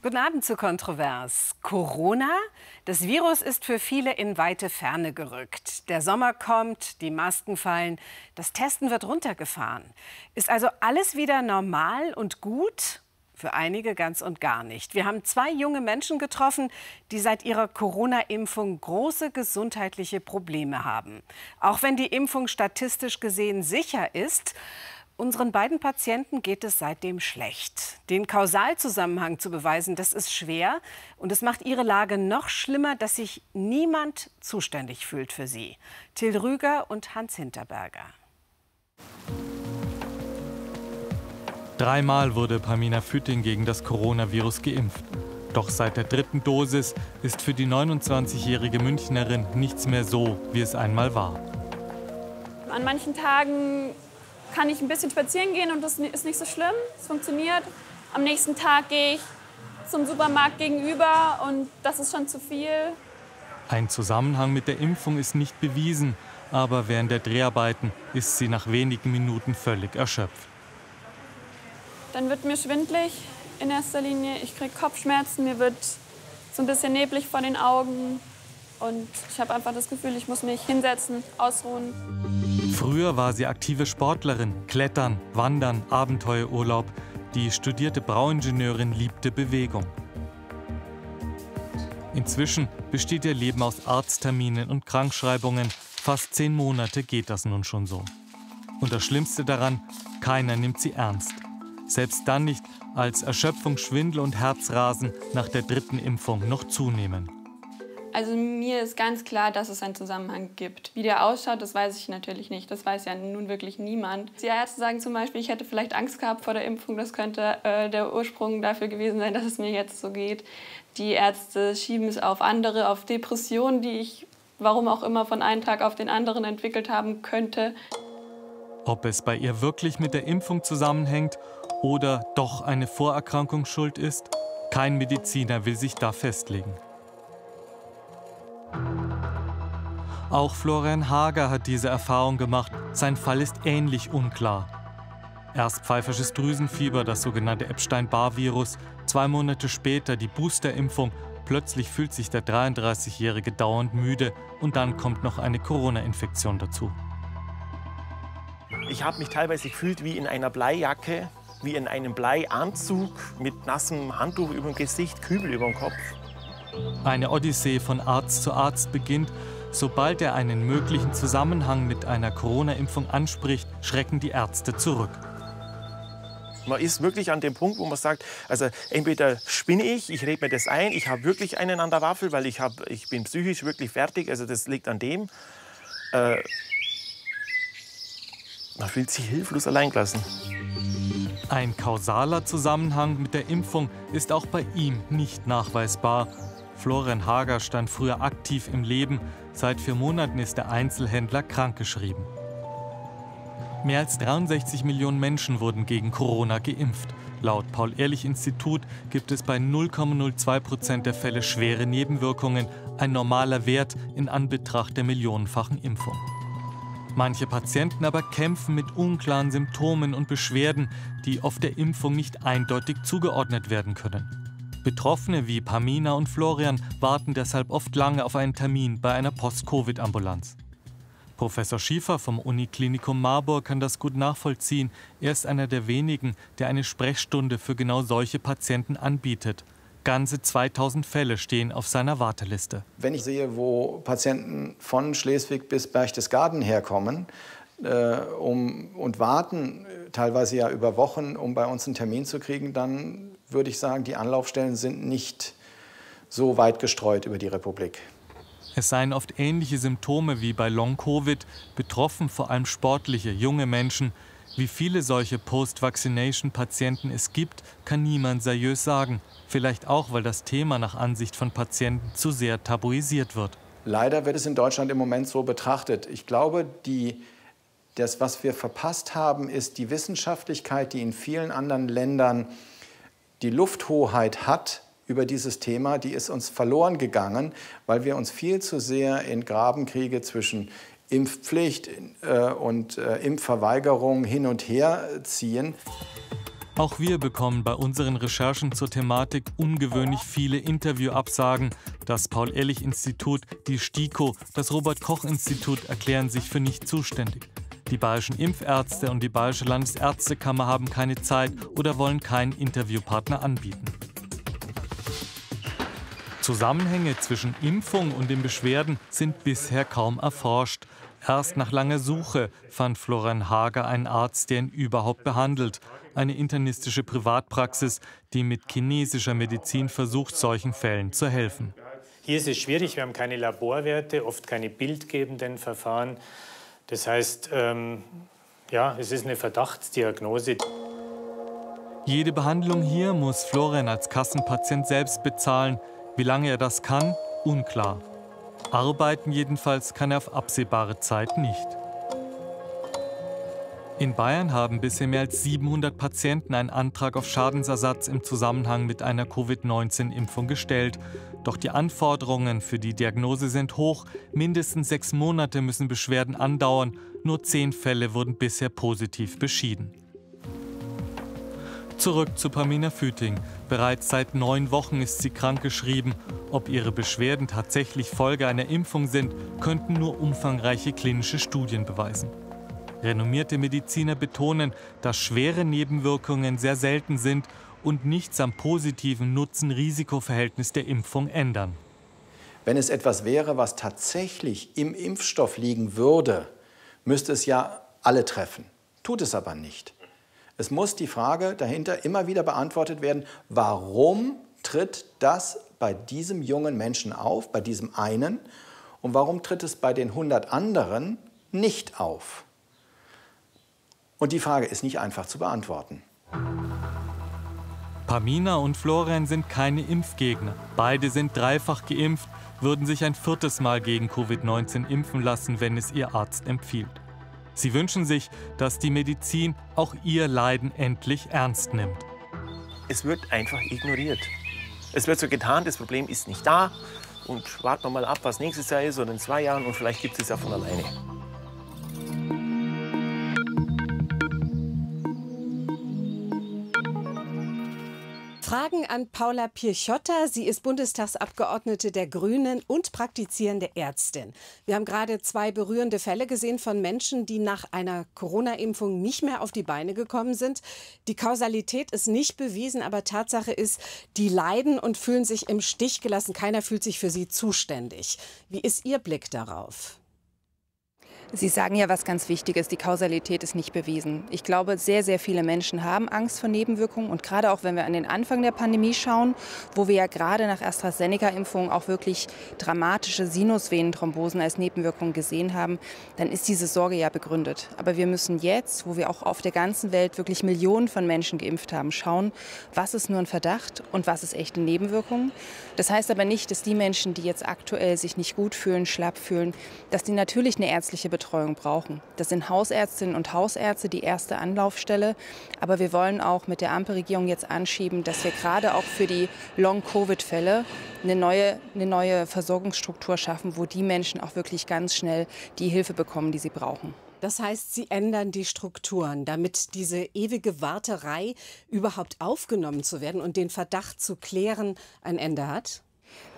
Guten Abend zu Kontrovers. Corona? Das Virus ist für viele in weite Ferne gerückt. Der Sommer kommt, die Masken fallen, das Testen wird runtergefahren. Ist also alles wieder normal und gut? Für einige ganz und gar nicht. Wir haben zwei junge Menschen getroffen, die seit ihrer Corona-Impfung große gesundheitliche Probleme haben. Auch wenn die Impfung statistisch gesehen sicher ist, Unseren beiden Patienten geht es seitdem schlecht. Den Kausalzusammenhang zu beweisen, das ist schwer. Und es macht ihre Lage noch schlimmer, dass sich niemand zuständig fühlt für sie. Till Rüger und Hans Hinterberger. Dreimal wurde Pamina Fütting gegen das Coronavirus geimpft. Doch seit der dritten Dosis ist für die 29-jährige Münchnerin nichts mehr so, wie es einmal war. An manchen Tagen kann ich ein bisschen spazieren gehen und das ist nicht so schlimm. Es funktioniert. Am nächsten Tag gehe ich zum Supermarkt gegenüber und das ist schon zu viel. Ein Zusammenhang mit der Impfung ist nicht bewiesen, aber während der Dreharbeiten ist sie nach wenigen Minuten völlig erschöpft. Dann wird mir schwindlig in erster Linie. Ich kriege Kopfschmerzen, mir wird so ein bisschen neblig vor den Augen. Und ich habe einfach das Gefühl, ich muss mich hinsetzen, ausruhen. Früher war sie aktive Sportlerin, Klettern, Wandern, Abenteuerurlaub. Die studierte Brauingenieurin liebte Bewegung. Inzwischen besteht ihr Leben aus Arztterminen und Krankschreibungen. Fast zehn Monate geht das nun schon so. Und das Schlimmste daran, keiner nimmt sie ernst. Selbst dann nicht, als Erschöpfung, Schwindel und Herzrasen nach der dritten Impfung noch zunehmen. Also mir ist ganz klar, dass es einen Zusammenhang gibt. Wie der ausschaut, das weiß ich natürlich nicht. Das weiß ja nun wirklich niemand. Die Ärzte sagen zum Beispiel, ich hätte vielleicht Angst gehabt vor der Impfung. Das könnte äh, der Ursprung dafür gewesen sein, dass es mir jetzt so geht. Die Ärzte schieben es auf andere, auf Depressionen, die ich, warum auch immer, von einem Tag auf den anderen entwickelt haben könnte. Ob es bei ihr wirklich mit der Impfung zusammenhängt oder doch eine Vorerkrankung schuld ist, kein Mediziner will sich da festlegen. Auch Florian Hager hat diese Erfahrung gemacht. Sein Fall ist ähnlich unklar. Erst pfeifersches Drüsenfieber, das sogenannte Epstein-Barr-Virus, zwei Monate später die Boosterimpfung. Plötzlich fühlt sich der 33-Jährige dauernd müde und dann kommt noch eine Corona-Infektion dazu. Ich habe mich teilweise gefühlt wie in einer Bleijacke, wie in einem Bleianzug mit nassem Handtuch über dem Gesicht, Kübel über dem Kopf. Eine Odyssee von Arzt zu Arzt beginnt Sobald er einen möglichen Zusammenhang mit einer Corona-Impfung anspricht, schrecken die Ärzte zurück. Man ist wirklich an dem Punkt, wo man sagt, also entweder spinne ich, ich rede mir das ein, ich habe wirklich einen an der Waffel, weil ich, hab, ich bin psychisch wirklich fertig, also das liegt an dem. Äh, man fühlt sich hilflos alleingelassen. Ein kausaler Zusammenhang mit der Impfung ist auch bei ihm nicht nachweisbar. Florian Hager stand früher aktiv im Leben. Seit vier Monaten ist der Einzelhändler krankgeschrieben. Mehr als 63 Millionen Menschen wurden gegen Corona geimpft. Laut Paul-Ehrlich-Institut gibt es bei 0,02 Prozent der Fälle schwere Nebenwirkungen, ein normaler Wert in Anbetracht der millionenfachen Impfung. Manche Patienten aber kämpfen mit unklaren Symptomen und Beschwerden, die oft der Impfung nicht eindeutig zugeordnet werden können. Betroffene wie Pamina und Florian warten deshalb oft lange auf einen Termin bei einer Post-Covid-Ambulanz. Professor Schiefer vom Uniklinikum Marburg kann das gut nachvollziehen. Er ist einer der wenigen, der eine Sprechstunde für genau solche Patienten anbietet. Ganze 2000 Fälle stehen auf seiner Warteliste. Wenn ich sehe, wo Patienten von Schleswig bis Berchtesgaden herkommen äh, um, und warten, teilweise ja über Wochen, um bei uns einen Termin zu kriegen, dann würde ich sagen, die Anlaufstellen sind nicht so weit gestreut über die Republik. Es seien oft ähnliche Symptome wie bei Long-Covid, betroffen vor allem sportliche, junge Menschen. Wie viele solche Post-Vaccination-Patienten es gibt, kann niemand seriös sagen. Vielleicht auch, weil das Thema nach Ansicht von Patienten zu sehr tabuisiert wird. Leider wird es in Deutschland im Moment so betrachtet. Ich glaube, die, das, was wir verpasst haben, ist die Wissenschaftlichkeit, die in vielen anderen Ländern die Lufthoheit hat über dieses Thema, die ist uns verloren gegangen, weil wir uns viel zu sehr in Grabenkriege zwischen Impfpflicht äh, und äh, Impfverweigerung hin und her ziehen. Auch wir bekommen bei unseren Recherchen zur Thematik ungewöhnlich viele Interviewabsagen. Das Paul-Ehrlich-Institut, die STIKO, das Robert-Koch-Institut erklären sich für nicht zuständig. Die bayerischen Impfärzte und die bayerische Landesärztekammer haben keine Zeit oder wollen keinen Interviewpartner anbieten. Zusammenhänge zwischen Impfung und den Beschwerden sind bisher kaum erforscht. Erst nach langer Suche fand Florian Hager einen Arzt, der ihn überhaupt behandelt eine internistische Privatpraxis, die mit chinesischer Medizin versucht, solchen Fällen zu helfen. Hier ist es schwierig, wir haben keine Laborwerte, oft keine bildgebenden Verfahren. Das heißt, ähm, ja, es ist eine Verdachtsdiagnose. Jede Behandlung hier muss Florian als Kassenpatient selbst bezahlen. Wie lange er das kann, unklar. Arbeiten jedenfalls kann er auf absehbare Zeit nicht. In Bayern haben bisher mehr als 700 Patienten einen Antrag auf Schadensersatz im Zusammenhang mit einer Covid-19-Impfung gestellt. Doch die Anforderungen für die Diagnose sind hoch. Mindestens sechs Monate müssen Beschwerden andauern. Nur zehn Fälle wurden bisher positiv beschieden. Zurück zu Pamina Füting. Bereits seit neun Wochen ist sie krankgeschrieben. Ob ihre Beschwerden tatsächlich Folge einer Impfung sind, könnten nur umfangreiche klinische Studien beweisen. Renommierte Mediziner betonen, dass schwere Nebenwirkungen sehr selten sind und nichts am positiven Nutzen-Risiko-Verhältnis der Impfung ändern. Wenn es etwas wäre, was tatsächlich im Impfstoff liegen würde, müsste es ja alle treffen. Tut es aber nicht. Es muss die Frage dahinter immer wieder beantwortet werden, warum tritt das bei diesem jungen Menschen auf, bei diesem einen, und warum tritt es bei den 100 anderen nicht auf? Und die Frage ist nicht einfach zu beantworten. Pamina und Florian sind keine Impfgegner. Beide sind dreifach geimpft, würden sich ein viertes Mal gegen Covid-19 impfen lassen, wenn es ihr Arzt empfiehlt. Sie wünschen sich, dass die Medizin auch ihr Leiden endlich ernst nimmt. Es wird einfach ignoriert. Es wird so getan, das Problem ist nicht da und warten wir mal ab, was nächstes Jahr ist oder in zwei Jahren und vielleicht gibt es es ja von alleine. An Paula Pirchotta. Sie ist Bundestagsabgeordnete der Grünen und praktizierende Ärztin. Wir haben gerade zwei berührende Fälle gesehen von Menschen, die nach einer Corona-Impfung nicht mehr auf die Beine gekommen sind. Die Kausalität ist nicht bewiesen, aber Tatsache ist, die leiden und fühlen sich im Stich gelassen. Keiner fühlt sich für sie zuständig. Wie ist Ihr Blick darauf? Sie sagen ja was ganz Wichtiges, die Kausalität ist nicht bewiesen. Ich glaube, sehr, sehr viele Menschen haben Angst vor Nebenwirkungen. Und gerade auch, wenn wir an den Anfang der Pandemie schauen, wo wir ja gerade nach AstraZeneca-Impfungen auch wirklich dramatische Sinusvenenthrombosen als Nebenwirkung gesehen haben, dann ist diese Sorge ja begründet. Aber wir müssen jetzt, wo wir auch auf der ganzen Welt wirklich Millionen von Menschen geimpft haben, schauen, was ist nur ein Verdacht und was ist echte Nebenwirkungen. Das heißt aber nicht, dass die Menschen, die jetzt aktuell sich nicht gut fühlen, schlapp fühlen, dass die natürlich eine ärztliche Betreuung brauchen. Das sind Hausärztinnen und Hausärzte die erste Anlaufstelle. Aber wir wollen auch mit der Ampelregierung jetzt anschieben, dass wir gerade auch für die Long-Covid-Fälle eine neue, eine neue Versorgungsstruktur schaffen, wo die Menschen auch wirklich ganz schnell die Hilfe bekommen, die sie brauchen. Das heißt, Sie ändern die Strukturen, damit diese ewige Warterei überhaupt aufgenommen zu werden und den Verdacht zu klären ein Ende hat?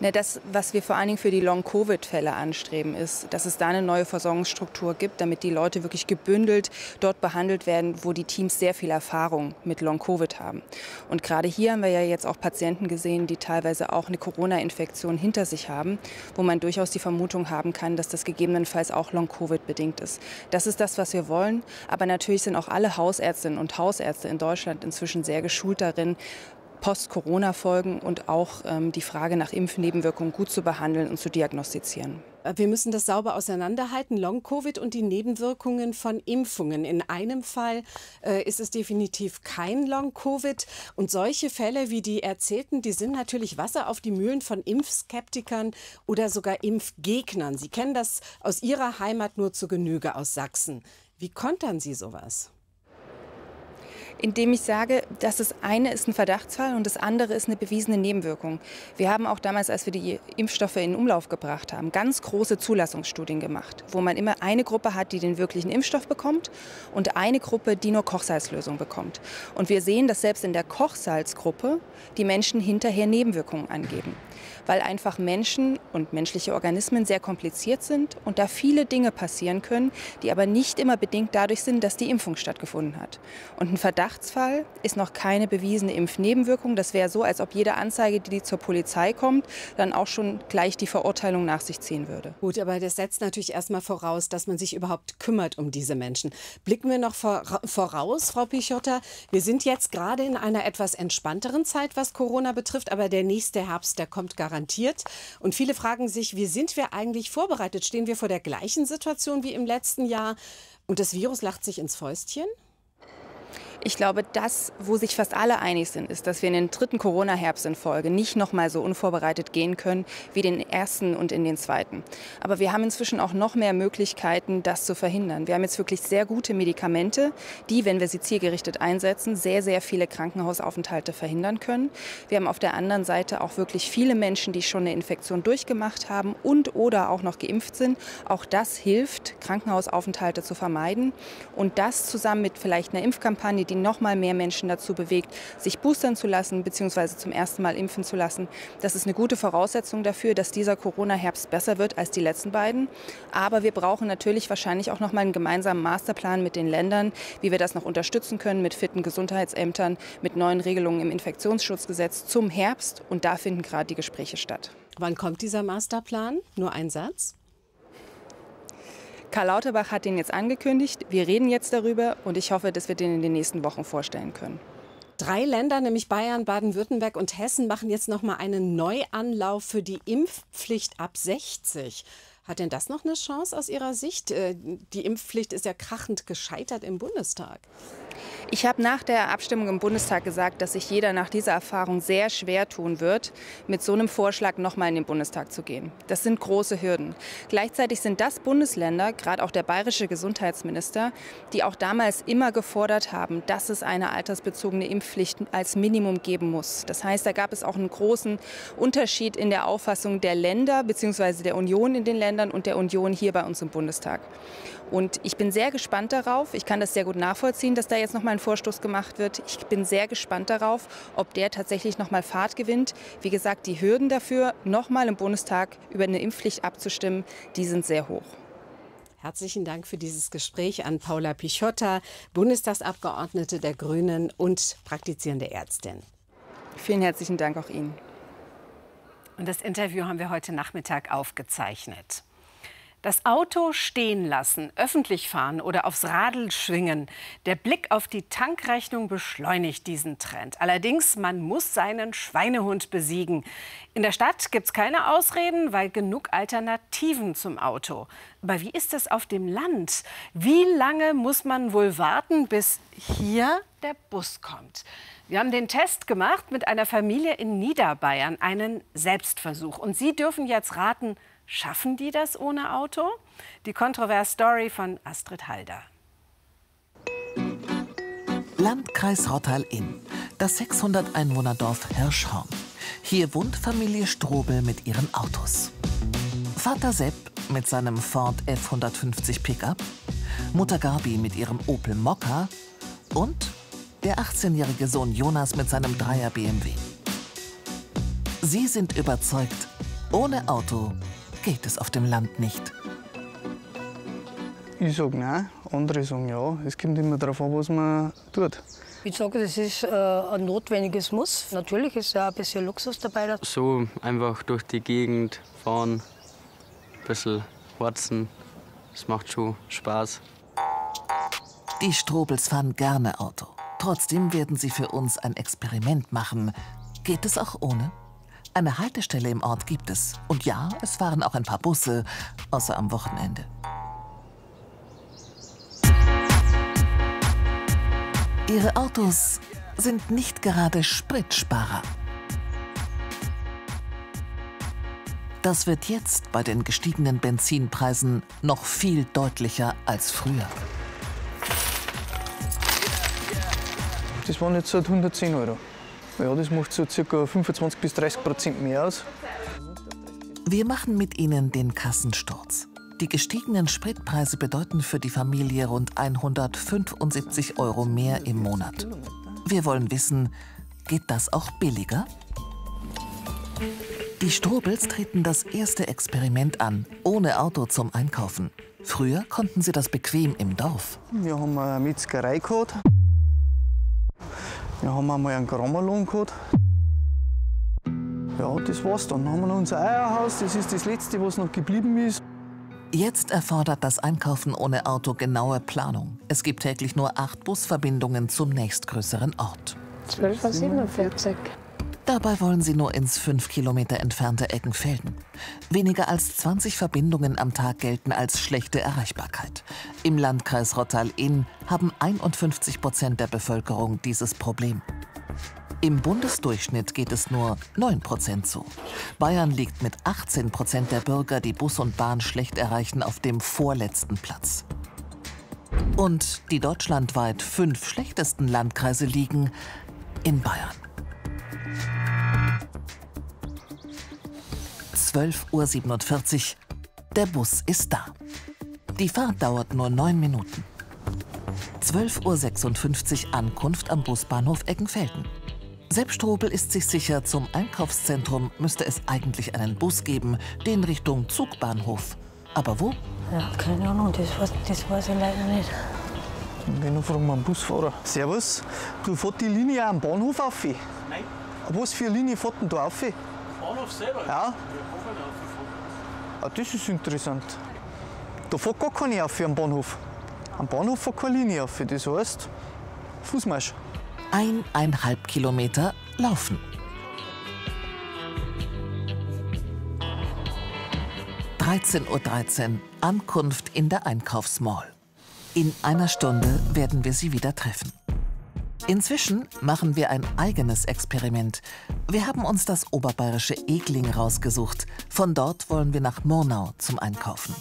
Ne, das, was wir vor allen Dingen für die Long-Covid-Fälle anstreben, ist, dass es da eine neue Versorgungsstruktur gibt, damit die Leute wirklich gebündelt dort behandelt werden, wo die Teams sehr viel Erfahrung mit Long-Covid haben. Und gerade hier haben wir ja jetzt auch Patienten gesehen, die teilweise auch eine Corona-Infektion hinter sich haben, wo man durchaus die Vermutung haben kann, dass das gegebenenfalls auch Long-Covid bedingt ist. Das ist das, was wir wollen. Aber natürlich sind auch alle Hausärztinnen und Hausärzte in Deutschland inzwischen sehr geschult darin, Post-Corona-Folgen und auch ähm, die Frage nach Impfnebenwirkungen gut zu behandeln und zu diagnostizieren. Äh, wir müssen das sauber auseinanderhalten, Long-Covid und die Nebenwirkungen von Impfungen. In einem Fall äh, ist es definitiv kein Long-Covid. Und solche Fälle wie die erzählten, die sind natürlich Wasser auf die Mühlen von Impfskeptikern oder sogar Impfgegnern. Sie kennen das aus Ihrer Heimat nur zu Genüge aus Sachsen. Wie kontern Sie sowas? Indem ich sage, dass das eine ist ein Verdachtsfall und das andere ist eine bewiesene Nebenwirkung. Wir haben auch damals, als wir die Impfstoffe in Umlauf gebracht haben, ganz große Zulassungsstudien gemacht, wo man immer eine Gruppe hat, die den wirklichen Impfstoff bekommt und eine Gruppe, die nur Kochsalzlösung bekommt. Und wir sehen, dass selbst in der Kochsalzgruppe die Menschen hinterher Nebenwirkungen angeben weil einfach Menschen und menschliche Organismen sehr kompliziert sind und da viele Dinge passieren können, die aber nicht immer bedingt dadurch sind, dass die Impfung stattgefunden hat. Und ein Verdachtsfall ist noch keine bewiesene Impfnebenwirkung. Das wäre so, als ob jede Anzeige, die zur Polizei kommt, dann auch schon gleich die Verurteilung nach sich ziehen würde. Gut, aber das setzt natürlich erstmal voraus, dass man sich überhaupt kümmert um diese Menschen. Blicken wir noch voraus, Frau Pichotta. Wir sind jetzt gerade in einer etwas entspannteren Zeit, was Corona betrifft, aber der nächste Herbst, der kommt garantiert garantiert. Und viele fragen sich, wie sind wir eigentlich vorbereitet? Stehen wir vor der gleichen Situation wie im letzten Jahr? Und das Virus lacht sich ins Fäustchen? Ich glaube, das, wo sich fast alle einig sind, ist, dass wir in den dritten Corona-Herbst in Folge nicht noch mal so unvorbereitet gehen können wie den ersten und in den zweiten. Aber wir haben inzwischen auch noch mehr Möglichkeiten, das zu verhindern. Wir haben jetzt wirklich sehr gute Medikamente, die, wenn wir sie zielgerichtet einsetzen, sehr, sehr viele Krankenhausaufenthalte verhindern können. Wir haben auf der anderen Seite auch wirklich viele Menschen, die schon eine Infektion durchgemacht haben und oder auch noch geimpft sind. Auch das hilft, Krankenhausaufenthalte zu vermeiden. Und das zusammen mit vielleicht einer Impfkampagne, die noch mal mehr Menschen dazu bewegt, sich boostern zu lassen bzw. zum ersten Mal impfen zu lassen. Das ist eine gute Voraussetzung dafür, dass dieser Corona-Herbst besser wird als die letzten beiden. Aber wir brauchen natürlich wahrscheinlich auch noch mal einen gemeinsamen Masterplan mit den Ländern, wie wir das noch unterstützen können mit fitten Gesundheitsämtern, mit neuen Regelungen im Infektionsschutzgesetz zum Herbst. Und da finden gerade die Gespräche statt. Wann kommt dieser Masterplan? Nur ein Satz? Karl Lauterbach hat den jetzt angekündigt. Wir reden jetzt darüber und ich hoffe, dass wir den in den nächsten Wochen vorstellen können. Drei Länder, nämlich Bayern, Baden-Württemberg und Hessen, machen jetzt noch mal einen Neuanlauf für die Impfpflicht ab 60. Hat denn das noch eine Chance aus Ihrer Sicht? Äh, die Impfpflicht ist ja krachend gescheitert im Bundestag. Ich habe nach der Abstimmung im Bundestag gesagt, dass sich jeder nach dieser Erfahrung sehr schwer tun wird, mit so einem Vorschlag nochmal in den Bundestag zu gehen. Das sind große Hürden. Gleichzeitig sind das Bundesländer, gerade auch der bayerische Gesundheitsminister, die auch damals immer gefordert haben, dass es eine altersbezogene Impfpflicht als Minimum geben muss. Das heißt, da gab es auch einen großen Unterschied in der Auffassung der Länder bzw. der Union in den Ländern und der Union hier bei uns im Bundestag. Und ich bin sehr gespannt darauf. Ich kann das sehr gut nachvollziehen, dass da jetzt noch mal ein Vorstoß gemacht wird. Ich bin sehr gespannt darauf, ob der tatsächlich noch mal Fahrt gewinnt. Wie gesagt, die Hürden dafür, noch mal im Bundestag über eine Impfpflicht abzustimmen, die sind sehr hoch. Herzlichen Dank für dieses Gespräch an Paula Pichotta, Bundestagsabgeordnete der Grünen und praktizierende Ärztin. Vielen herzlichen Dank auch Ihnen. Und das Interview haben wir heute Nachmittag aufgezeichnet. Das Auto stehen lassen, öffentlich fahren oder aufs Radl schwingen. Der Blick auf die Tankrechnung beschleunigt diesen Trend. Allerdings, man muss seinen Schweinehund besiegen. In der Stadt gibt es keine Ausreden, weil genug Alternativen zum Auto. Aber wie ist es auf dem Land? Wie lange muss man wohl warten, bis hier der Bus kommt? Wir haben den Test gemacht mit einer Familie in Niederbayern, einen Selbstversuch. Und Sie dürfen jetzt raten, Schaffen die das ohne Auto? Die kontroverse Story von Astrid Halder. Landkreis Rottal-Inn, das 600 Einwohnerdorf Hirschhorn. Hier wohnt Familie Strobel mit ihren Autos. Vater Sepp mit seinem Ford F150 Pickup, Mutter Gabi mit ihrem Opel Mokka und der 18-jährige Sohn Jonas mit seinem Dreier BMW. Sie sind überzeugt, ohne Auto geht es auf dem Land nicht. Ich sage nein, andere sagen ja. Es kommt immer darauf an, was man tut. Ich sage, das ist äh, ein notwendiges Muss. Natürlich ist ja ein bisschen Luxus dabei. So einfach durch die Gegend fahren, ein bisschen warzen, das macht schon Spaß. Die Strobels fahren gerne Auto. Trotzdem werden sie für uns ein Experiment machen. Geht es auch ohne? Eine Haltestelle im Ort gibt es. Und ja, es fahren auch ein paar Busse, außer am Wochenende. Ihre Autos sind nicht gerade Spritsparer. Das wird jetzt bei den gestiegenen Benzinpreisen noch viel deutlicher als früher. Das waren jetzt halt 110 Euro. Ja, das macht so ca. 25 bis 30 Prozent mehr aus. Wir machen mit Ihnen den Kassensturz. Die gestiegenen Spritpreise bedeuten für die Familie rund 175 Euro mehr im Monat. Wir wollen wissen, geht das auch billiger? Die Strobels treten das erste Experiment an, ohne Auto zum Einkaufen. Früher konnten sie das bequem im Dorf. Wir haben eine Metzgerei gehabt. Wir haben einmal einen Grammerlohn gehabt. Ja, das war's dann. Dann haben wir noch unser Eierhaus, das ist das letzte, was noch geblieben ist. Jetzt erfordert das Einkaufen ohne Auto genaue Planung. Es gibt täglich nur acht Busverbindungen zum nächstgrößeren Ort. 12.47 Uhr. Dabei wollen sie nur ins fünf Kilometer entfernte Eckenfelden. Weniger als 20 Verbindungen am Tag gelten als schlechte Erreichbarkeit. Im Landkreis Rottal-Inn haben 51 Prozent der Bevölkerung dieses Problem. Im Bundesdurchschnitt geht es nur 9 Prozent so. Bayern liegt mit 18 Prozent der Bürger, die Bus und Bahn schlecht erreichen, auf dem vorletzten Platz. Und die deutschlandweit fünf schlechtesten Landkreise liegen in Bayern. 12.47 Uhr. Der Bus ist da. Die Fahrt dauert nur neun Minuten. 12.56 Uhr Ankunft am Busbahnhof Eggenfelden. Sepp Strobel ist sich sicher, zum Einkaufszentrum müsste es eigentlich einen Bus geben, den Richtung Zugbahnhof. Aber wo? Ja, keine Ahnung, das weiß, das weiß ich leider nicht. Wenn du fragen wir einen Busfahrer. Servus, du fährt die Linie am Bahnhof auf? Nein. Was für eine Linie fährt denn da auf? Bahnhof selber? Ja. Ah, das ist interessant. Da fährt gar keine auf am Bahnhof. Am Bahnhof fährt keine Linie auf. Das heißt, Fußmarsch. Eineinhalb Kilometer laufen. Uhr dreizehn, Ankunft in der Einkaufsmall. In einer Stunde werden wir sie wieder treffen. Inzwischen machen wir ein eigenes Experiment. Wir haben uns das oberbayerische Egling rausgesucht. Von dort wollen wir nach Murnau zum Einkaufen.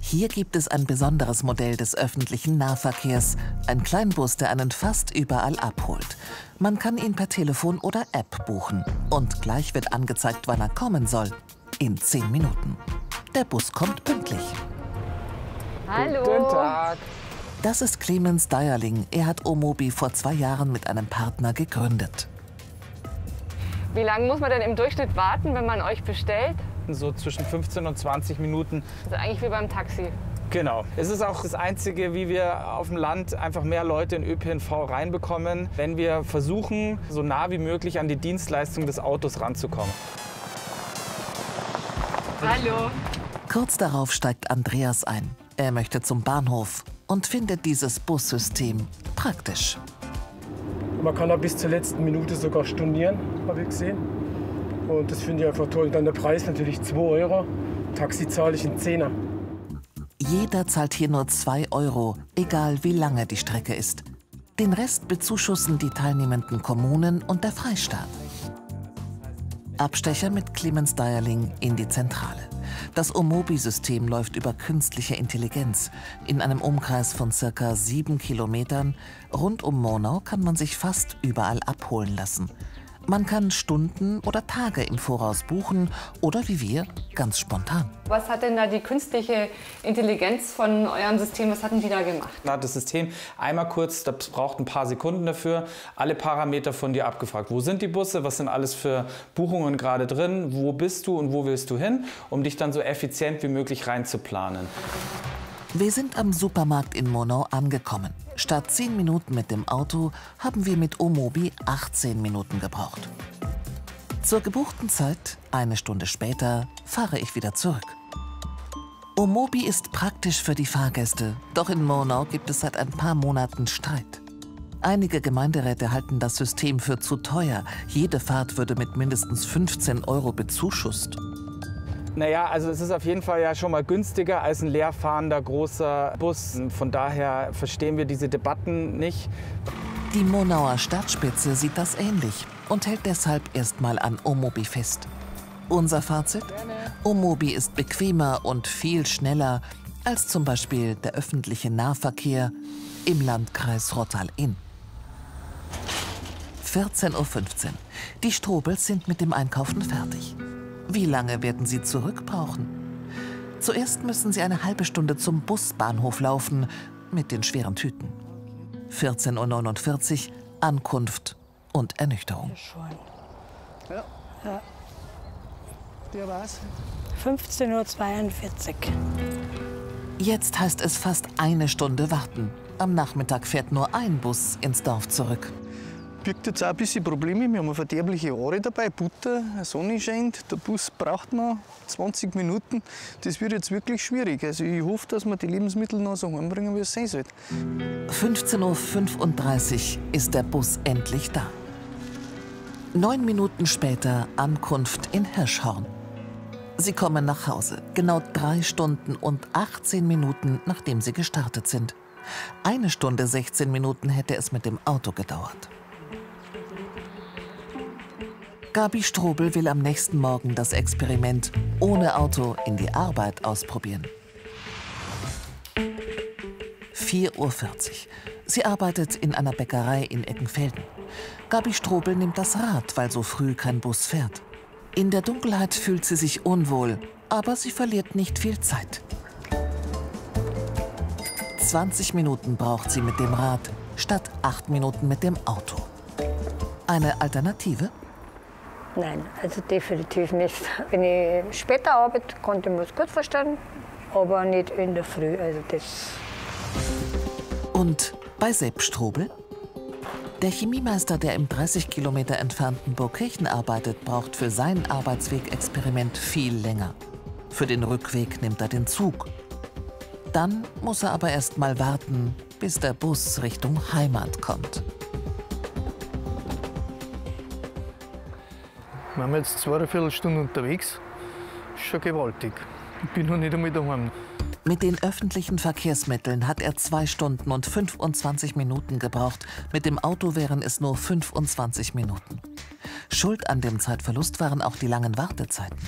Hier gibt es ein besonderes Modell des öffentlichen Nahverkehrs. Ein Kleinbus, der einen fast überall abholt. Man kann ihn per Telefon oder App buchen. Und gleich wird angezeigt, wann er kommen soll. In zehn Minuten. Der Bus kommt pünktlich. Hallo. Guten Tag. Das ist Clemens Deierling. Er hat Omobi vor zwei Jahren mit einem Partner gegründet. Wie lange muss man denn im Durchschnitt warten, wenn man euch bestellt? So zwischen 15 und 20 Minuten. Also eigentlich wie beim Taxi. Genau. Es ist auch das Einzige, wie wir auf dem Land einfach mehr Leute in ÖPNV reinbekommen, wenn wir versuchen, so nah wie möglich an die Dienstleistung des Autos ranzukommen. Hallo. Kurz darauf steigt Andreas ein. Er möchte zum Bahnhof und findet dieses Bussystem praktisch. Man kann da bis zur letzten Minute sogar stornieren, habe ich gesehen. Und das finde ich einfach toll. Dann der Preis natürlich 2 Euro. Taxi zahle ich in 10er. Jeder zahlt hier nur 2 Euro, egal wie lange die Strecke ist. Den Rest bezuschussen die teilnehmenden Kommunen und der Freistaat. Abstecher mit Clemens Deierling in die Zentrale. Das Omobi-System läuft über künstliche Intelligenz. In einem Umkreis von circa sieben Kilometern rund um Murnau kann man sich fast überall abholen lassen. Man kann Stunden oder Tage im Voraus buchen oder wie wir, ganz spontan. Was hat denn da die künstliche Intelligenz von eurem System, was hatten die da gemacht? Da hat das System einmal kurz, das braucht ein paar Sekunden dafür, alle Parameter von dir abgefragt. Wo sind die Busse, was sind alles für Buchungen gerade drin, wo bist du und wo willst du hin, um dich dann so effizient wie möglich reinzuplanen. Wir sind am Supermarkt in Murnau angekommen. Statt 10 Minuten mit dem Auto haben wir mit Omobi 18 Minuten gebraucht. Zur gebuchten Zeit, eine Stunde später, fahre ich wieder zurück. Omobi ist praktisch für die Fahrgäste, doch in Murnau gibt es seit ein paar Monaten Streit. Einige Gemeinderäte halten das System für zu teuer. Jede Fahrt würde mit mindestens 15 Euro bezuschusst. Naja, also es ist auf jeden Fall ja schon mal günstiger als ein leerfahrender großer Bus. Von daher verstehen wir diese Debatten nicht. Die Monauer Stadtspitze sieht das ähnlich und hält deshalb erstmal an Omobi fest. Unser Fazit? Omobi ist bequemer und viel schneller als zum Beispiel der öffentliche Nahverkehr im Landkreis Rottal-Inn. 14.15 Uhr. Die Strobels sind mit dem Einkaufen fertig. Wie lange werden sie zurück brauchen? Zuerst müssen sie eine halbe Stunde zum Busbahnhof laufen mit den schweren Tüten. 14.49 Uhr Ankunft und Ernüchterung. Ja. ja. Der war's. 15.42 Uhr. Jetzt heißt es fast eine Stunde warten. Am Nachmittag fährt nur ein Bus ins Dorf zurück. Birgt jetzt auch ein bisschen Probleme. Wir haben verderbliche Haare dabei, Butter, Sonne scheint. Der Bus braucht noch 20 Minuten. Das wird jetzt wirklich schwierig. Also ich hoffe, dass wir die Lebensmittel noch so heimbringen, wie es sein soll. 15.35 Uhr ist der Bus endlich da. Neun Minuten später Ankunft in Hirschhorn. Sie kommen nach Hause, genau drei Stunden und 18 Minuten, nachdem sie gestartet sind. Eine Stunde 16 Minuten hätte es mit dem Auto gedauert. Gabi Strobel will am nächsten Morgen das Experiment ohne Auto in die Arbeit ausprobieren. 4.40 Uhr. Sie arbeitet in einer Bäckerei in Eckenfelden. Gabi Strobel nimmt das Rad, weil so früh kein Bus fährt. In der Dunkelheit fühlt sie sich unwohl, aber sie verliert nicht viel Zeit. 20 Minuten braucht sie mit dem Rad, statt 8 Minuten mit dem Auto. Eine Alternative? Nein, also definitiv nicht. Wenn ich später arbeite, konnte ich es gut verstehen, aber nicht in der Früh. Also das Und bei Sepp Strobel? Der Chemiemeister, der im 30 Kilometer entfernten Burgkirchen arbeitet, braucht für sein Arbeitsweg-Experiment viel länger. Für den Rückweg nimmt er den Zug. Dann muss er aber erst mal warten, bis der Bus Richtung Heimat kommt. Wir sind jetzt zweieinviertel Stunden unterwegs. Ist schon gewaltig. Ich bin noch nicht einmal daheim. Mit den öffentlichen Verkehrsmitteln hat er zwei Stunden und 25 Minuten gebraucht. Mit dem Auto wären es nur 25 Minuten. Schuld an dem Zeitverlust waren auch die langen Wartezeiten.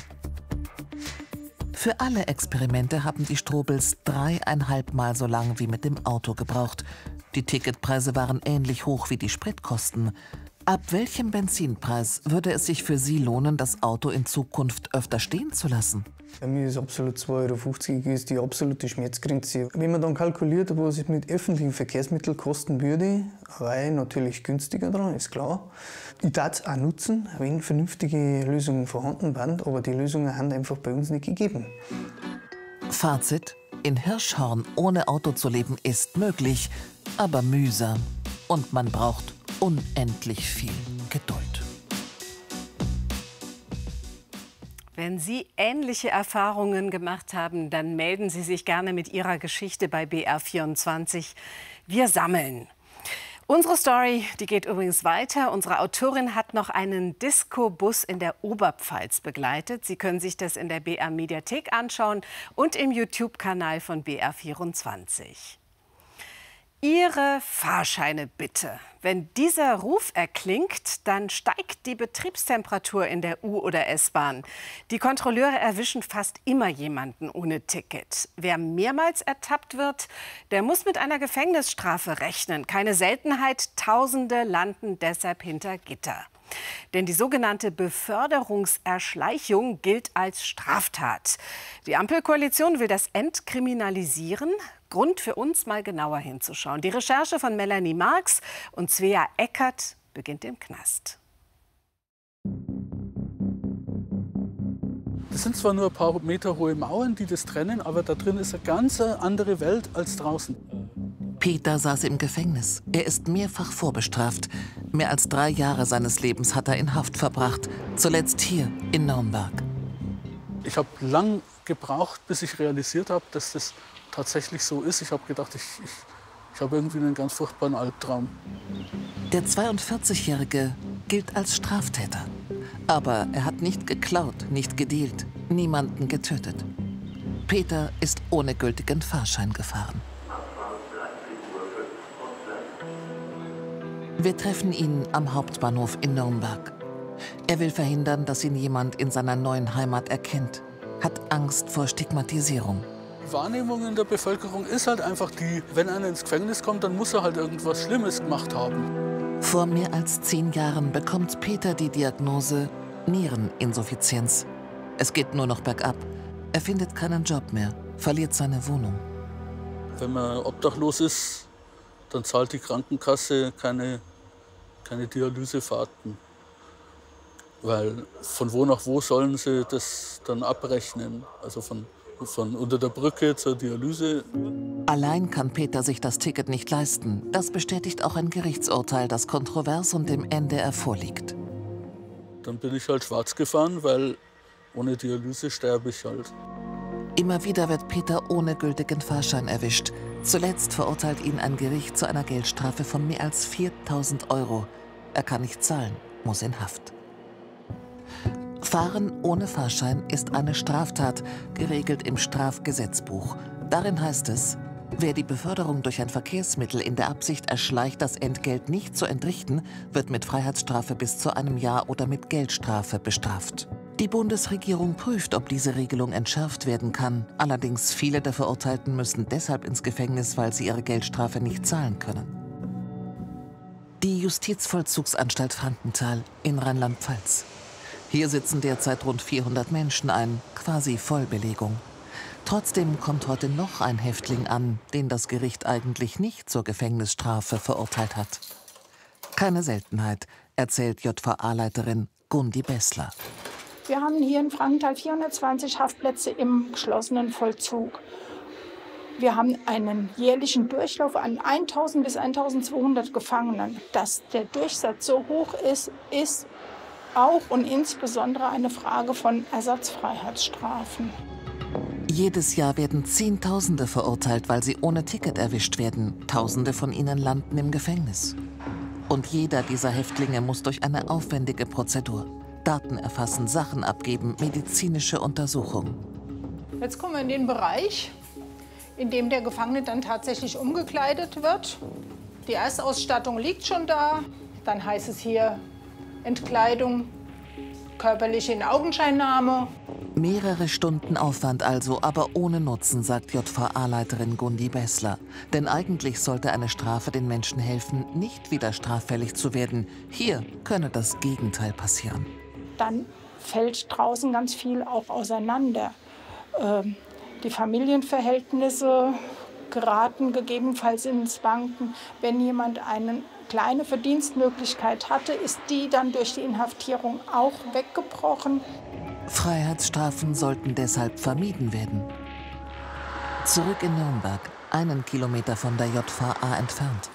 Für alle Experimente haben die Strobels dreieinhalb Mal so lang wie mit dem Auto gebraucht. Die Ticketpreise waren ähnlich hoch wie die Spritkosten. Ab welchem Benzinpreis würde es sich für Sie lohnen, das Auto in Zukunft öfter stehen zu lassen? Für mich ist absolut 2,50 Euro ist die absolute Schmerzgrenze. Wenn man dann kalkuliert, was es mit öffentlichen Verkehrsmitteln kosten würde, wäre ich natürlich günstiger dran, ist klar. Ich darf es auch nutzen, wenn vernünftige Lösungen vorhanden waren, aber die Lösungen haben einfach bei uns nicht gegeben. Fazit: In Hirschhorn ohne Auto zu leben ist möglich, aber mühsam. Und man braucht unendlich viel Geduld. Wenn Sie ähnliche Erfahrungen gemacht haben, dann melden Sie sich gerne mit Ihrer Geschichte bei BR24. Wir sammeln. Unsere Story, die geht übrigens weiter. Unsere Autorin hat noch einen Disco-Bus in der Oberpfalz begleitet. Sie können sich das in der BR Mediathek anschauen und im YouTube-Kanal von BR24. Ihre Fahrscheine bitte. Wenn dieser Ruf erklingt, dann steigt die Betriebstemperatur in der U- oder S-Bahn. Die Kontrolleure erwischen fast immer jemanden ohne Ticket. Wer mehrmals ertappt wird, der muss mit einer Gefängnisstrafe rechnen. Keine Seltenheit, Tausende landen deshalb hinter Gitter. Denn die sogenannte Beförderungserschleichung gilt als Straftat. Die Ampelkoalition will das entkriminalisieren. Grund für uns, mal genauer hinzuschauen. Die Recherche von Melanie Marx und Svea Eckert beginnt im Knast. Das sind zwar nur ein paar Meter hohe Mauern, die das trennen, aber da drin ist eine ganz andere Welt als draußen. Peter saß im Gefängnis. Er ist mehrfach vorbestraft. Mehr als drei Jahre seines Lebens hat er in Haft verbracht. Zuletzt hier in Nürnberg. Ich habe lang gebraucht, bis ich realisiert habe, dass das tatsächlich so ist. Ich habe gedacht, ich, ich, ich habe irgendwie einen ganz furchtbaren Albtraum. Der 42-Jährige gilt als Straftäter. Aber er hat nicht geklaut, nicht gedealt, niemanden getötet. Peter ist ohne gültigen Fahrschein gefahren. Wir treffen ihn am Hauptbahnhof in Nürnberg. Er will verhindern, dass ihn jemand in seiner neuen Heimat erkennt, hat Angst vor Stigmatisierung. Die Wahrnehmung in der Bevölkerung ist halt einfach die, wenn einer ins Gefängnis kommt, dann muss er halt irgendwas Schlimmes gemacht haben. Vor mehr als zehn Jahren bekommt Peter die Diagnose Niereninsuffizienz. Es geht nur noch bergab. Er findet keinen Job mehr, verliert seine Wohnung. Wenn man obdachlos ist, dann zahlt die Krankenkasse keine, keine Dialysefahrten. Weil von wo nach wo sollen sie das dann abrechnen? Also von, von unter der Brücke zur Dialyse. Allein kann Peter sich das Ticket nicht leisten. Das bestätigt auch ein Gerichtsurteil, das kontrovers und dem NDR vorliegt. Dann bin ich halt schwarz gefahren, weil ohne Dialyse sterbe ich halt. Immer wieder wird Peter ohne gültigen Fahrschein erwischt. Zuletzt verurteilt ihn ein Gericht zu einer Geldstrafe von mehr als 4000 Euro. Er kann nicht zahlen, muss in Haft. Fahren ohne Fahrschein ist eine Straftat, geregelt im Strafgesetzbuch. Darin heißt es, wer die Beförderung durch ein Verkehrsmittel in der Absicht erschleicht, das Entgelt nicht zu entrichten, wird mit Freiheitsstrafe bis zu einem Jahr oder mit Geldstrafe bestraft. Die Bundesregierung prüft, ob diese Regelung entschärft werden kann. Allerdings viele der Verurteilten müssen deshalb ins Gefängnis, weil sie ihre Geldstrafe nicht zahlen können. Die Justizvollzugsanstalt Frankenthal in Rheinland-Pfalz. Hier sitzen derzeit rund 400 Menschen ein, quasi Vollbelegung. Trotzdem kommt heute noch ein Häftling an, den das Gericht eigentlich nicht zur Gefängnisstrafe verurteilt hat. Keine Seltenheit, erzählt JVA-Leiterin Gundi Bessler. Wir haben hier in Frankenthal 420 Haftplätze im geschlossenen Vollzug. Wir haben einen jährlichen Durchlauf an 1000 bis 1200 Gefangenen. Dass der Durchsatz so hoch ist, ist auch und insbesondere eine Frage von Ersatzfreiheitsstrafen. Jedes Jahr werden Zehntausende verurteilt, weil sie ohne Ticket erwischt werden. Tausende von ihnen landen im Gefängnis. Und jeder dieser Häftlinge muss durch eine aufwendige Prozedur. Daten erfassen, Sachen abgeben, medizinische Untersuchung. Jetzt kommen wir in den Bereich, in dem der Gefangene dann tatsächlich umgekleidet wird. Die Erstausstattung liegt schon da. Dann heißt es hier Entkleidung, körperliche Inaugenscheinnahme. Mehrere Stunden Aufwand also, aber ohne Nutzen, sagt JVA-Leiterin Gundi Bessler. Denn eigentlich sollte eine Strafe den Menschen helfen, nicht wieder straffällig zu werden. Hier könne das Gegenteil passieren. Dann fällt draußen ganz viel auch auseinander. Ähm, die Familienverhältnisse geraten gegebenenfalls ins Wanken. Wenn jemand eine kleine Verdienstmöglichkeit hatte, ist die dann durch die Inhaftierung auch weggebrochen. Freiheitsstrafen sollten deshalb vermieden werden. Zurück in Nürnberg, einen Kilometer von der JVA entfernt.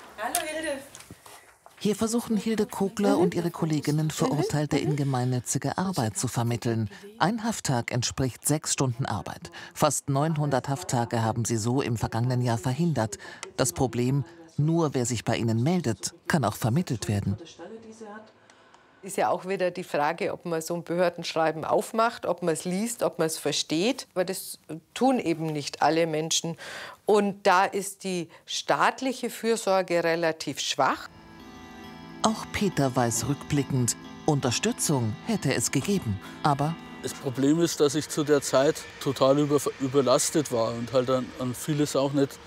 Hier versuchen Hilde Kogler und ihre Kolleginnen Verurteilte in gemeinnützige Arbeit zu vermitteln. Ein Hafttag entspricht sechs Stunden Arbeit. Fast 900 Hafttage haben sie so im vergangenen Jahr verhindert. Das Problem, nur wer sich bei ihnen meldet, kann auch vermittelt werden ist ja auch wieder die Frage, ob man so ein Behördenschreiben aufmacht, ob man es liest, ob man es versteht. Aber das tun eben nicht alle Menschen. Und da ist die staatliche Fürsorge relativ schwach. Auch Peter weiß rückblickend, Unterstützung hätte es gegeben. Aber das Problem ist, dass ich zu der Zeit total über, überlastet war und halt an, an vieles auch nicht,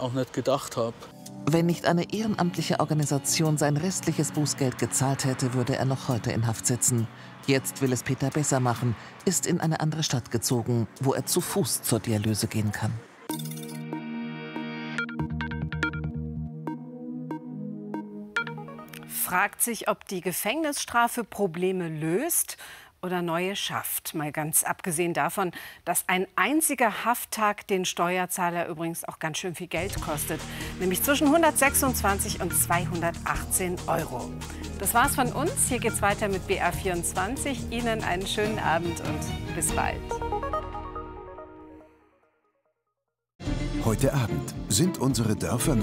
auch nicht gedacht habe. Wenn nicht eine ehrenamtliche Organisation sein restliches Bußgeld gezahlt hätte, würde er noch heute in Haft sitzen. Jetzt will es Peter besser machen, ist in eine andere Stadt gezogen, wo er zu Fuß zur Dialyse gehen kann. Fragt sich, ob die Gefängnisstrafe Probleme löst oder neue schafft. Mal ganz abgesehen davon, dass ein einziger Hafttag den Steuerzahler übrigens auch ganz schön viel Geld kostet, nämlich zwischen 126 und 218 Euro. Das war's von uns. Hier geht's weiter mit BR24. Ihnen einen schönen Abend und bis bald. Heute Abend sind unsere Dörfer